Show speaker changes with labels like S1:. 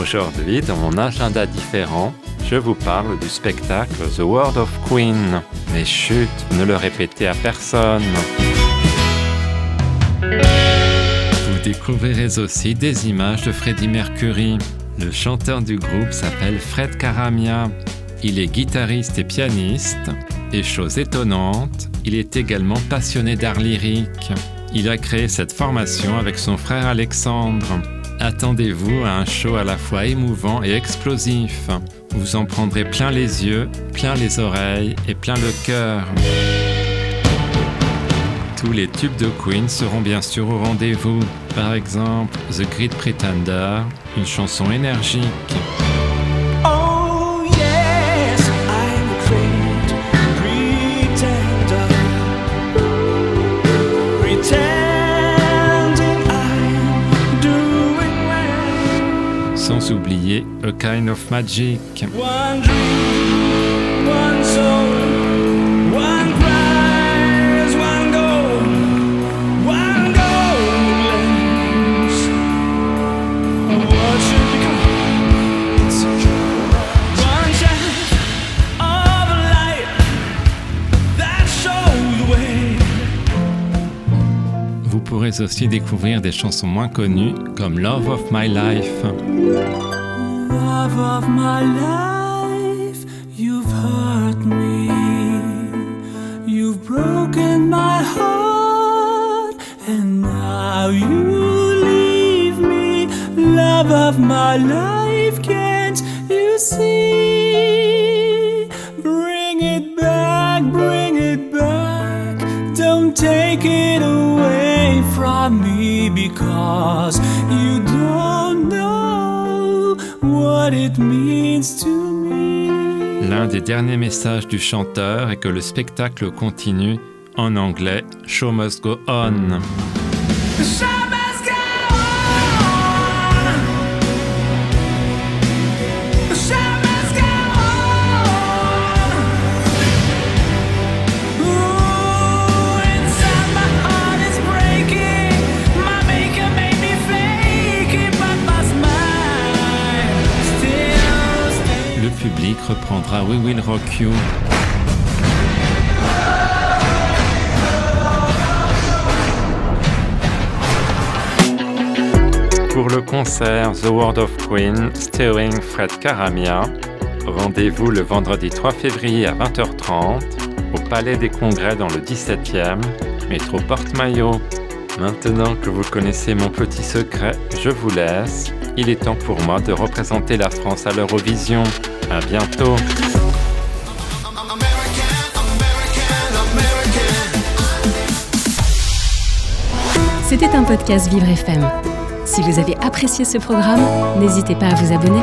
S1: Aujourd'hui, dans mon agenda différent, je vous parle du spectacle The World of Queen. Mais chut, ne le répétez à personne. Vous découvrirez aussi des images de Freddie Mercury. Le chanteur du groupe s'appelle Fred Karamia. Il est guitariste et pianiste. Et chose étonnante, il est également passionné d'art lyrique. Il a créé cette formation avec son frère Alexandre. Attendez-vous à un show à la fois émouvant et explosif. Vous en prendrez plein les yeux, plein les oreilles et plein le cœur. Tous les tubes de Queen seront bien sûr au rendez-vous. Par exemple, The Great Pretender, une chanson énergique. Oublier A Kind of Magic.
S2: One
S1: Vous pourrez aussi découvrir des chansons moins connues comme Love of My Life.
S2: Love of my life, you've hurt me. You've broken my heart, and now you leave me. Love of my life, can't you see? Bring it back, bring it back. Don't take it away from me because you don't know what it means to me.
S1: L'un des derniers messages du chanteur est que le spectacle continue en anglais show must go on. Public reprendra We Will Rock You. Pour le concert The World of Queen, starring Fred Karamia, rendez-vous le vendredi 3 février à 20h30 au Palais des Congrès dans le 17e, métro Porte-Maillot. Maintenant que vous connaissez mon petit secret, je vous laisse. Il est temps pour moi de représenter la France à l'Eurovision. À bientôt.
S3: C'était un podcast Vivre FM. Si vous avez apprécié ce programme, n'hésitez pas à vous abonner.